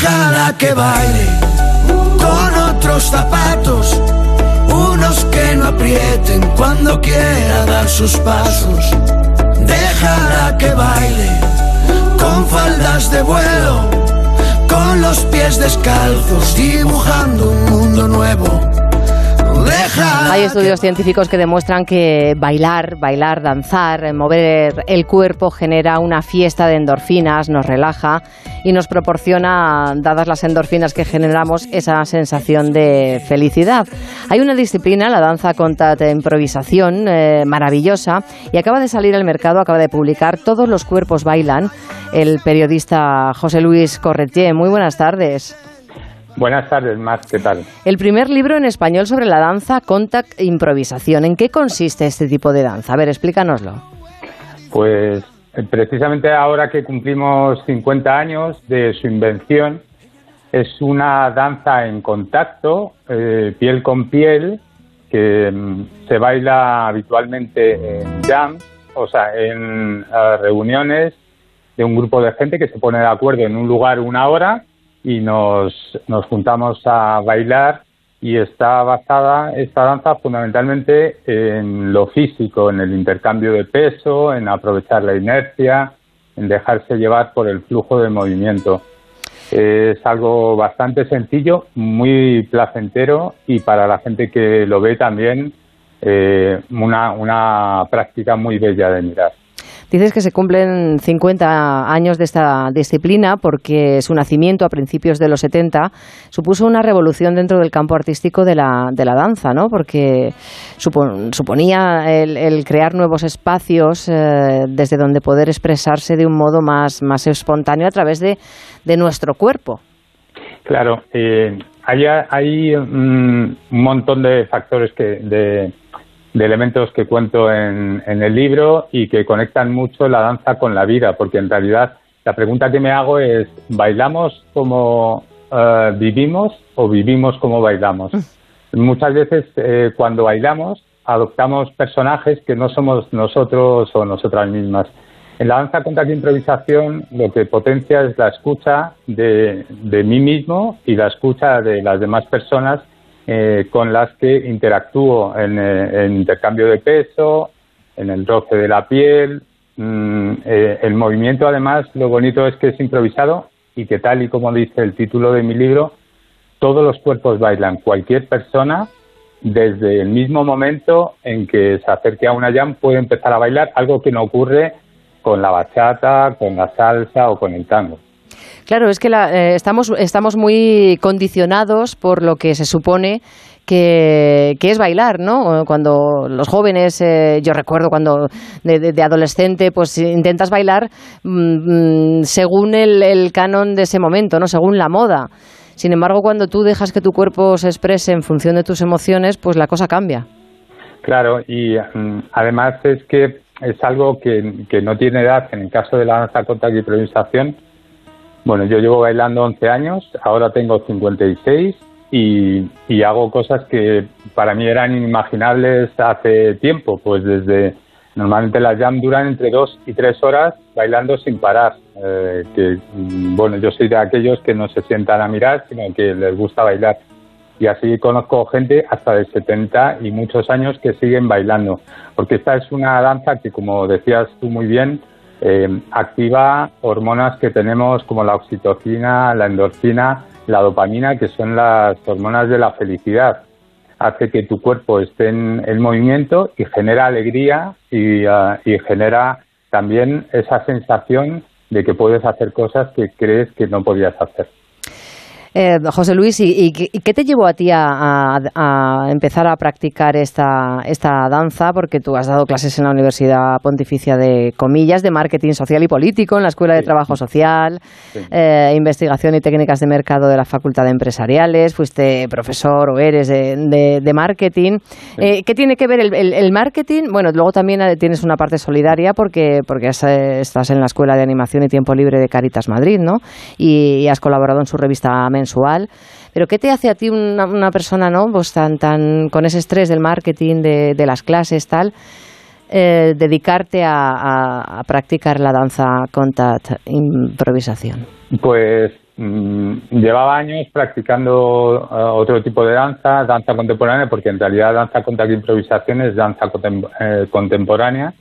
Déjala que baile con otros zapatos, unos que no aprieten cuando quiera dar sus pasos. Déjala que baile con faldas de vuelo, con los pies descalzos, dibujando un mundo nuevo. Hay estudios científicos que demuestran que bailar, bailar, danzar, eh, mover el cuerpo genera una fiesta de endorfinas, nos relaja y nos proporciona, dadas las endorfinas que generamos, esa sensación de felicidad. Hay una disciplina, la danza contat improvisación, eh, maravillosa y acaba de salir al mercado, acaba de publicar Todos los cuerpos bailan, el periodista José Luis Corretier. Muy buenas tardes. Buenas tardes, Mar, ¿qué tal? El primer libro en español sobre la danza contact improvisación. ¿En qué consiste este tipo de danza? A ver, explícanoslo. Pues eh, precisamente ahora que cumplimos 50 años de su invención, es una danza en contacto, eh, piel con piel, que mm, se baila habitualmente en jam, o sea, en eh, reuniones de un grupo de gente que se pone de acuerdo en un lugar una hora y nos, nos juntamos a bailar y está basada esta danza fundamentalmente en lo físico, en el intercambio de peso, en aprovechar la inercia, en dejarse llevar por el flujo de movimiento. Es algo bastante sencillo, muy placentero y para la gente que lo ve también eh, una, una práctica muy bella de mirar. Dices que se cumplen 50 años de esta disciplina porque su nacimiento a principios de los 70 supuso una revolución dentro del campo artístico de la, de la danza, ¿no? Porque suponía el, crear nuevos espacios eh, desde donde poder expresarse de un modo más, más espontáneo a través de, de nuestro cuerpo. Claro, eh, hay, hay un montón de factores que, de, de elementos que cuento en, el libro y que conectan mucho la danza con la vida, porque en realidad la pregunta que me hago es, ¿bailamos como eh, vivimos o vivimos como bailamos? Mm. Muchas veces eh, cuando bailamos adoptamos personajes que no somos nosotros o nosotras mismas. En la danza contra la improvisación lo que potencia es la escucha de, de mí mismo y la escucha de las demás personas eh, con las que interactúo en, el eh, intercambio de peso, en el roce de la piel. Mm, eh, el movimiento, además, lo bonito es que es improvisado y que, tal y como dice el título de mi libro, todos los cuerpos bailan. Cualquier persona, desde el mismo momento en que se acerque a una jam, puede empezar a bailar, algo que no ocurre con la bachata, con la salsa o con el tango. Claro, es que eh, estamos, estamos muy condicionados por lo que se supone que, es bailar, ¿no? Cuando los jóvenes, eh, yo recuerdo cuando de, adolescente, pues intentas bailar mm, mm, según el, el, canon de ese momento, ¿no? Según la moda. Sin embargo, cuando tú dejas que tu cuerpo se exprese en función de tus emociones, pues la cosa cambia. Claro, y mm, además es que es algo que, que no tiene edad en el caso de la danza contra la improvisación bueno, yo llevo bailando 11 años, ahora tengo 56 y, y hago cosas que para mí eran inimaginables hace tiempo, pues desde normalmente las jam duran entre dos y tres horas bailando sin parar, eh, que mm, bueno, yo soy de aquellos que no se sientan a mirar, sino que les gusta bailar. Y así conozco gente hasta de 70 y muchos años que siguen bailando, porque esta es una danza que, como decías tú muy bien, eh, activa hormonas que tenemos como la oxitocina, la endorfina, la dopamina, que son las hormonas de la felicidad. Hace que tu cuerpo esté en, movimiento y genera alegría y, ah, y genera también esa sensación de que puedes hacer cosas que crees que no podías hacer. Eh, José Luis, ¿y, qué te llevó a ti a, empezar a practicar esta, esta danza? Porque tú has dado clases en la Universidad Pontificia de Comillas, de Marketing Social y Político, en la Escuela de Trabajo Social, eh, Investigación y Técnicas de Mercado de la Facultad de Empresariales, fuiste profesor o eres de, de, Marketing. Eh, ¿Qué tiene que ver el, marketing? Bueno, luego también tienes una parte solidaria porque, porque estás en la Escuela de Animación y Tiempo Libre de Caritas Madrid, ¿no? Y, y has colaborado en su revista mensual. Pero ¿qué te hace a ti una, persona, no, pues tan, tan con ese estrés del marketing, de, las clases, tal, eh, dedicarte a, practicar la danza contact improvisación? Pues mm, llevaba años practicando eh, otro tipo de danza, danza contemporánea, porque en realidad danza contact improvisación es danza eh, contemporánea.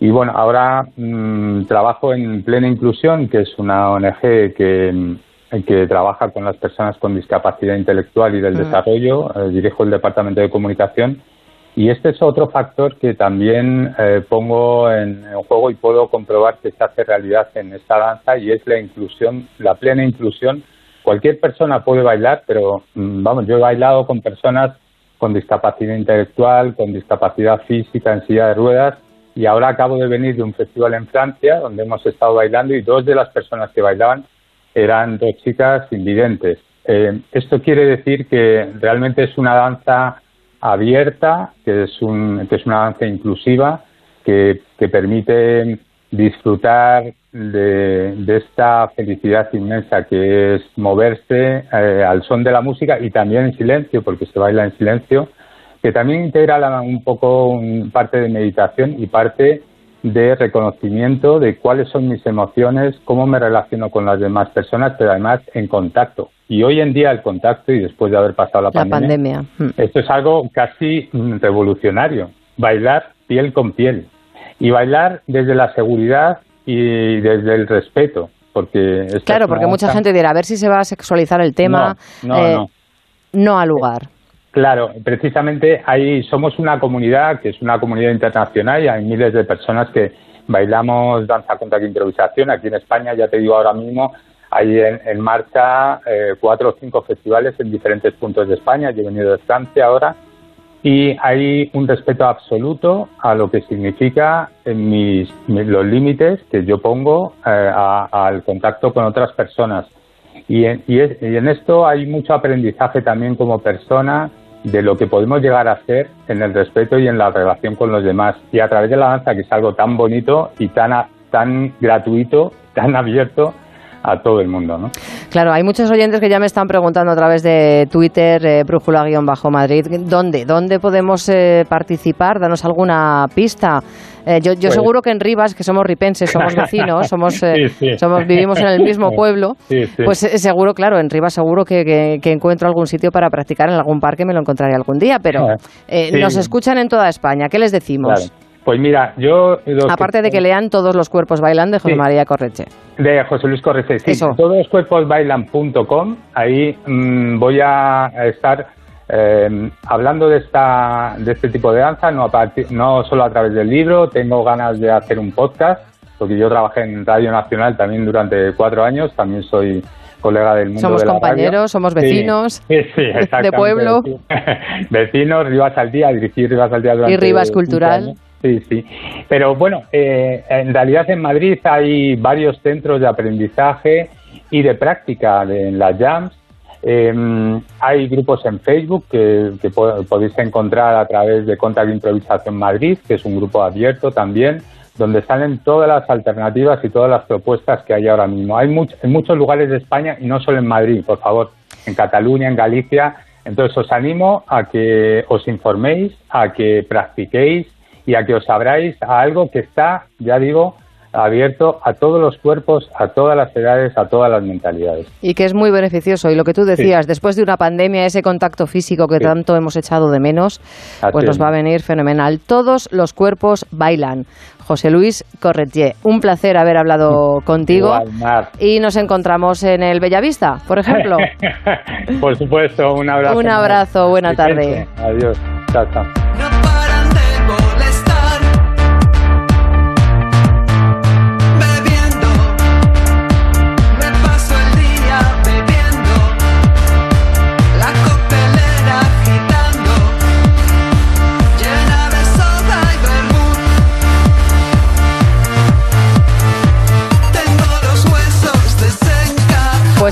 Y bueno, ahora mm, trabajo en Plena Inclusión, que es una ONG que que trabaja con las personas con discapacidad intelectual y del mm. desarrollo, eh, dirijo el departamento de comunicación y este es otro factor que también eh, pongo en, juego y puedo comprobar que se hace realidad en esta danza y es la inclusión, la plena inclusión. Cualquier persona puede bailar, pero mm, vamos, yo he bailado con personas con discapacidad intelectual, con discapacidad física en silla de ruedas y ahora acabo de venir de un festival en Francia donde hemos estado bailando y dos de las personas que bailaban eran dos chicas invidentes. Eh, esto quiere decir que realmente es una danza abierta, que es, un, que es una danza inclusiva, que, permite disfrutar de, de, esta felicidad inmensa que es moverse eh, al son de la música y también en silencio, porque se baila en silencio, que también integra la, un poco un, parte de meditación y parte de reconocimiento de cuáles son mis emociones, cómo me relaciono con las demás personas, pero además en contacto. Y hoy en día el contacto, y después de haber pasado la, La pandemia, pandemia. Mm. esto es algo casi revolucionario, bailar piel con piel. Y bailar desde la seguridad y desde el respeto, porque... Claro, porque mucha gente dirá, a ver si se va a sexualizar el tema. No, no, Eh, no. no al lugar. Claro, precisamente ahí somos una comunidad que es una comunidad internacional y hay miles de personas que bailamos danza contra improvisación. Aquí en España, ya te digo ahora mismo, hay en, marcha eh, cuatro o cinco festivales en diferentes puntos de España. Yo he venido de Francia ahora y hay un respeto absoluto a lo que significa mis- los límites que yo pongo eh, a- al contacto con otras personas. Y en, y, es- y en esto hay mucho aprendizaje también como persona de lo que podemos llegar a ser en el respeto y en la relación con los demás. Y a través de la danza, que es algo tan bonito y tan, tan gratuito, tan abierto a todo el mundo, ¿no? Claro, hay muchos oyentes que ya me están preguntando a través de Twitter, eh, brújula-madrid, ¿dónde? ¿Dónde podemos eh, participar? Danos alguna pista. Eh, yo yo Pues- seguro que en Rivas, que somos ripenses, somos *laughs* vecinos, somos, eh, Sí, sí. somos vivimos en el mismo *laughs* pueblo, Sí, pues eh, seguro, claro, en Rivas seguro que, que- que encuentro algún sitio para practicar en algún parque, me lo encontraré algún día, pero *laughs* eh, nos escuchan en toda España. ¿Qué les decimos? Claro. Pues mira, yo... que- Aparte de que lean todos los cuerpos bailan de José Sí. María Correche. De José Luis Correces, sí. Eso. Todos los cuerpos bailan.com. Ahí mm, voy a estar eh, hablando de esta de este tipo de danza, no, a partir- no solo a través del libro. Tengo ganas de hacer un podcast, porque yo trabajé en Radio Nacional también durante cuatro años. También soy colega del mundo Somos de la radio. compañeros, somos vecinos *laughs* sí, sí, de pueblo. *laughs* vecinos, Rivas al día, dirigí Rivas al día durante y Rivas Cultural. años. Sí, sí. Pero bueno, eh, en realidad en Madrid hay varios centros de aprendizaje y de práctica de, en las jams. Eh, hay grupos en Facebook que, que po- podéis encontrar a través de Contact Improvisación Madrid, que es un grupo abierto también, donde salen todas las alternativas y todas las propuestas que hay ahora mismo. Hay much- en muchos lugares de España y no solo en Madrid, por favor, en Cataluña, en Galicia. Entonces os animo a que os informéis, a que practiquéis y a que os abráis a algo que está, ya digo, abierto a todos los cuerpos, a todas las edades, a todas las mentalidades. Y que es muy beneficioso. Y lo que tú decías, después de una pandemia, ese contacto físico que Sí. tanto hemos echado de menos, Así pues nos es. va a venir fenomenal. Todos los cuerpos bailan. José Luis Corretier, un placer haber hablado *laughs* contigo. Igual. Y nos encontramos en el Bellavista, por ejemplo. *laughs* Por supuesto, un abrazo. Un abrazo, buena tarde. Adiós. Chao, chao.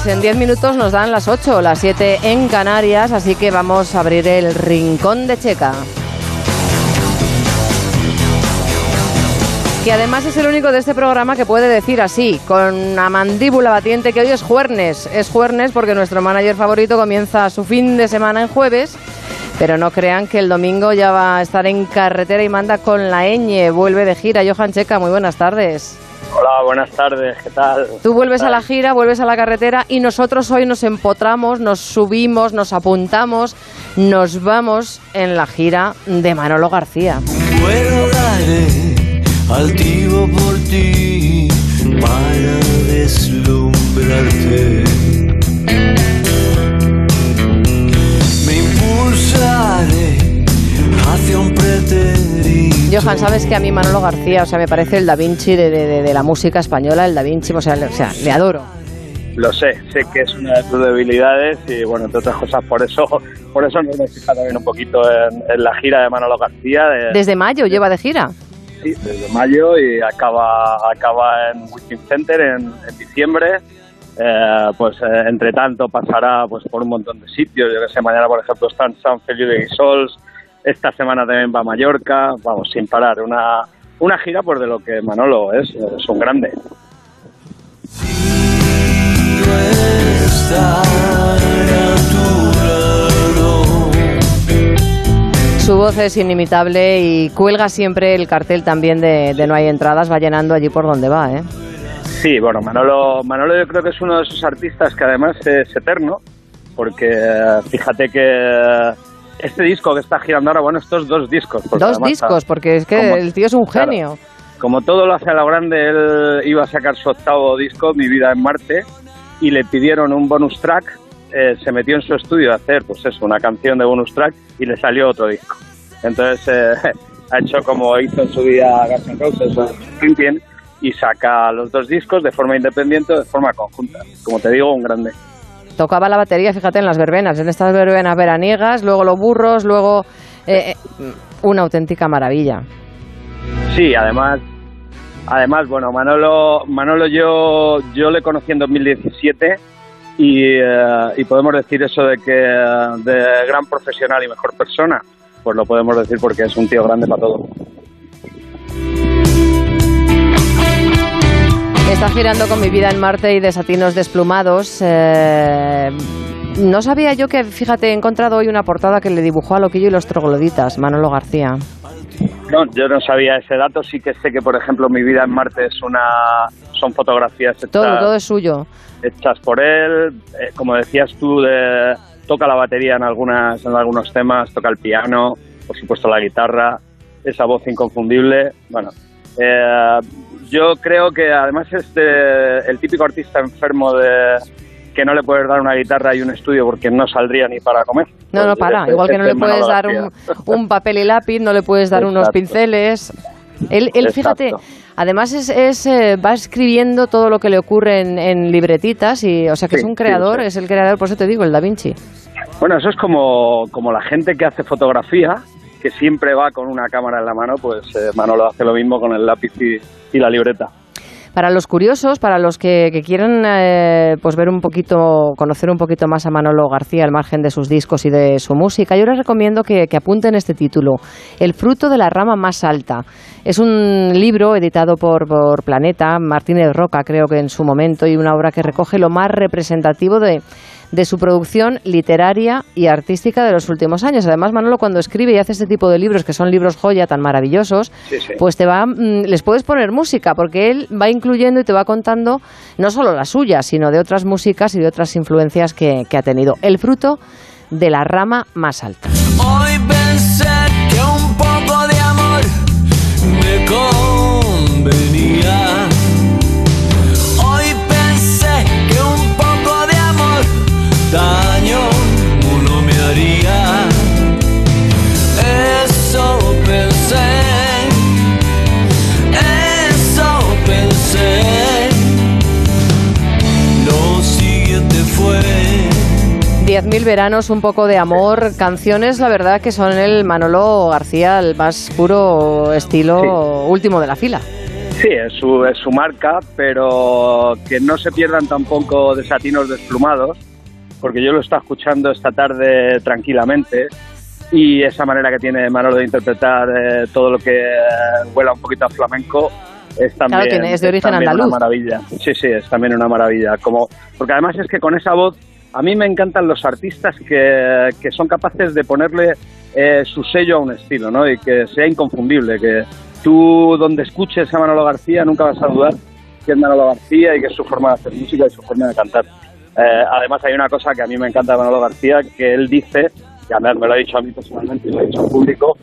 Pues en 10 minutos nos dan las 8, las 7 en Canarias, así que vamos a abrir el rincón de Checa. Que además es el único de este programa que puede decir así, con una mandíbula batiente, que hoy es jueves. Es jueves porque nuestro manager favorito comienza su fin de semana en jueves. Pero no crean que el domingo ya va a estar en carretera y manda con la ñ. Vuelve de gira. Johan Checa, muy buenas tardes. Hola, buenas tardes, ¿qué tal? Tú vuelves a la gira, vuelves a la carretera y nosotros hoy nos empotramos, nos subimos, nos apuntamos, nos vamos en la gira de Manolo García. Vuelo daré altivo por ti para deslumbrarte. Me impulsaré hacia un pretendido. Johan, sabes que a mí Manolo García, o sea, me parece el Da Vinci de, de- de- la música española, el Da Vinci, o sea, le, o sea, le adoro. Lo sé, sé que es una de tus debilidades y bueno, entre otras cosas por eso por eso hemos fijado también un poquito en, en la gira de Manolo García de, Desde mayo lleva de gira. sí, desde mayo y acaba acaba en Wizzing Center en, en diciembre eh, pues eh, entre tanto pasará pues por un montón de sitios. Yo que sé, mañana por ejemplo está en San Feliu de Guisols, esta semana también va a Mallorca, vamos, sin parar. Una, una gira pues de lo que Manolo es, es un grande. Su voz es inimitable y cuelga siempre el cartel también de, de No hay entradas, va llenando allí por donde va, ¿eh? Sí, bueno, Manolo, Manolo yo creo que es uno de esos artistas que además es eterno, porque eh, fíjate que este disco que está girando ahora, bueno, estos dos discos. Dos discos, está- porque es que como- el tío es un claro, genio. como todo lo hace a lo grande, él iba a sacar su octavo disco, Mi vida en Marte, y le pidieron un bonus track. eh, se metió en su estudio a hacer, pues eso, una canción de bonus track y le salió otro disco. Entonces eh, *laughs* ha hecho como hizo en su día Guns N' Roses o y saca los dos discos de forma independiente o de forma conjunta. Como te digo, un grande. Tocaba la batería, fíjate, en las verbenas, en estas verbenas veraniegas, luego los burros, luego eh, eh, una auténtica maravilla. Sí, además, además, bueno, Manolo, Manolo yo, yo le conocí en 2017 y, eh, y podemos decir eso de que de gran profesional y mejor persona, pues lo podemos decir porque es un tío grande para todo. Está girando con mi vida en Marte y desatinos desplumados. eh, no sabía yo que, fíjate, he encontrado hoy una portada que le dibujó a Loquillo y los trogloditas, Manolo García. No, yo no sabía ese dato, sí que sé que, por ejemplo, mi vida en Marte es una, son fotografías hechas, Todo, todo es suyo. hechas por él, eh, como decías tú, de, toca la batería en algunas, en algunos temas, toca el piano, por supuesto la guitarra, esa voz inconfundible, bueno, eh, yo creo que además es de- el típico artista enfermo de que no le puedes dar una guitarra y un estudio porque no saldría ni para comer. No, no, Pues para. ese- Igual que no le es puedes dar un, un papel y lápiz, no le puedes dar unos pinceles. Él, él fíjate, además es, es, eh, va escribiendo todo lo que le ocurre en, en libretitas y, o sea, que Sí, es un sí, creador, sí. es el creador, por eso te digo, el Da Vinci. Bueno, eso es como, como la gente que hace fotografía, que siempre va con una cámara en la mano, pues eh, Manolo hace lo mismo con el lápiz y, la libreta. Para los curiosos, para los que, que quieran eh, pues ver un poquito, conocer un poquito más a Manolo García al margen de sus discos y de su música, yo les recomiendo que, que apunten este título, El fruto de la rama más alta. Es un libro editado por, por Planeta, Martínez Roca creo que en su momento, y una obra que recoge lo más representativo de, de su producción literaria y artística de los últimos años. Además, Manolo cuando escribe y hace este tipo de libros, que son libros joya tan maravillosos, Sí, sí. pues te va, mm, les puedes poner música, porque él va incluyendo y te va contando no solo la suya, sino de otras músicas y de otras influencias que, que ha tenido. El fruto de la rama más alta. Hoy pensé que un poco de amor me convenía. 10.000 veranos, un poco de amor, canciones, la verdad que son el Manolo García, el más puro estilo último de la fila. Sí, es su, es su marca, pero que no se pierdan tampoco desatinos desplumados, porque yo lo estaba escuchando esta tarde tranquilamente y esa manera que tiene Manolo de interpretar eh, todo lo que eh, huela un poquito a flamenco es también, tiene- es de origen también andaluz. una maravilla. Sí, sí, es también una maravilla. Como, porque además es que con esa voz, a mí me encantan los artistas que, que son capaces de ponerle eh, su sello a un estilo, ¿no? Y que sea inconfundible, que tú donde escuches a Manolo García nunca vas a dudar que es Manolo García y que es su forma de hacer música y su forma de cantar. Eh, además hay una cosa que a mí me encanta de Manolo García, que él dice, y además me lo ha dicho a mí personalmente y lo ha dicho al público,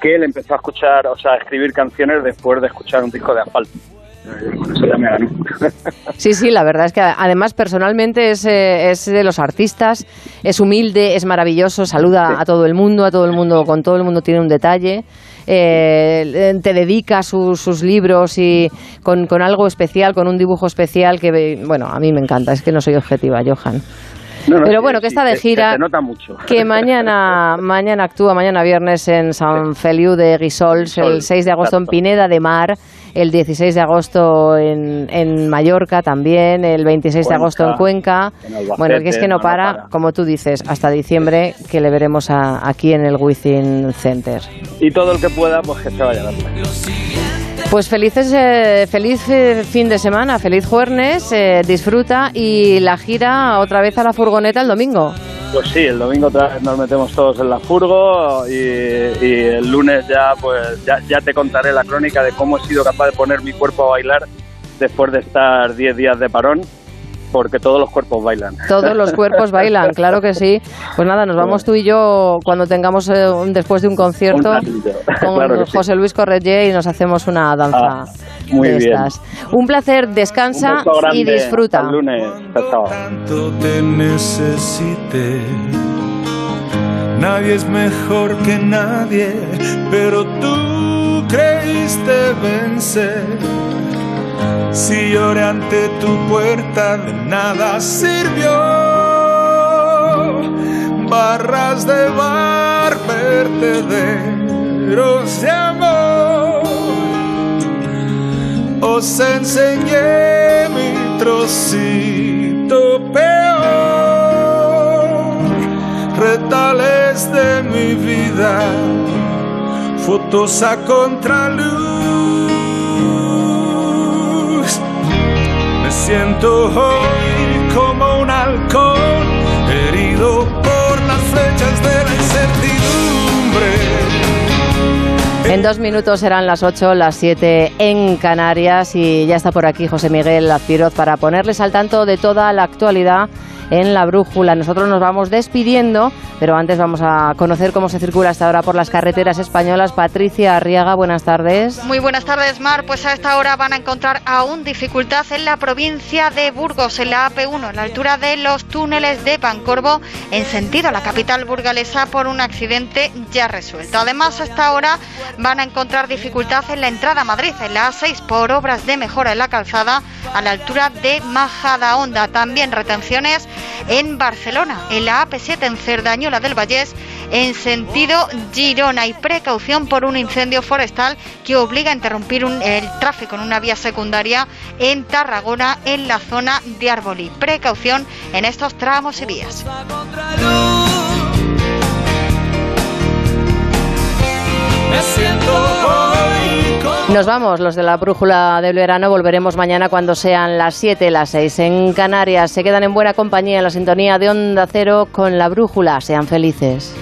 que él empezó a escuchar, o sea, a escribir canciones después de escuchar un disco de asfalto. Con eso ya me ganó. Sí, sí, la verdad es que además personalmente es, eh, es de los artistas, es humilde, es maravilloso, saluda a todo el mundo, a todo el mundo, con todo el mundo tiene un detalle, eh, te dedica sus, sus libros y con, con algo especial, con un dibujo especial que, bueno, a mí me encanta, es que no soy objetiva, Johan. No, no, Pero sí, bueno, que está de gira, Se te nota mucho. que mañana *laughs* mañana actúa, mañana viernes en San Feliu de Guisols, el 6 de agosto en. Pineda de Mar, el 16 de agosto en, en Mallorca también, el 26 de agosto en Cuenca. en Albacete, bueno, que es que no no para, para. como tú dices, hasta diciembre que le veremos a- aquí en el Within Center. Y todo el que pueda, pues que se vaya a. Pues felices, eh, feliz eh, fin de semana, feliz jueves, eh, disfruta y la gira otra vez a la furgoneta el domingo. Pues sí, el domingo nos metemos todos en la furgo y, el lunes ya pues ya, ya te contaré la crónica de cómo he sido capaz de poner mi cuerpo a bailar después de estar 10 días de parón, porque todos los cuerpos bailan. Todos los cuerpos bailan, claro que sí. Pues nada, nos vamos tú y yo cuando tengamos eh, un- después de un concierto Un *laughs* con Claro que sí. José Luis Corregé y nos hacemos una danza Ah, muy de bien. estas. Un placer, descansa Un grande. y disfruta. Hasta el lunes. Chao. tanto te necesité. Nadie es mejor que nadie, pero tú creíste vencer. Si lloré ante tu puerta, de nada sirvió. Barras de bar, vertederos de amor. Os enseñé mi trocito peor, retales de mi vida, fotos a contraluz. Siento hoy como un halcón, En dos minutos serán las 8, las 7 en Canarias y ya está por aquí José Miguel Azpiroz para ponerles al tanto de toda la actualidad en la brújula. Nosotros nos vamos despidiendo, pero antes vamos a conocer cómo se circula hasta ahora por las carreteras españolas. Patricia Arriaga, buenas tardes. Muy buenas tardes, Mar. Pues a esta hora van a encontrar aún dificultad en la provincia de Burgos, en la AP1, en la altura de los túneles de Pancorbo, en sentido a la capital burgalesa por un accidente ya resuelto. Además, a esta hora van a encontrar dificultad en la entrada a Madrid, en la A6, por obras de mejora en la calzada a la altura de Majadahonda. También retenciones en Barcelona, en la AP7 en Cerdañola del Vallés, en sentido Girona y precaución por un incendio forestal que obliga a interrumpir el tráfico en una vía secundaria en Tarragona, en la zona de Arbolí. Precaución en estos tramos y vías. Nos vamos, los de la brújula del verano. Volveremos mañana cuando sean las 7, las 6 en Canarias. Se quedan en buena compañía en la sintonía de Onda Cero con la brújula. Sean felices.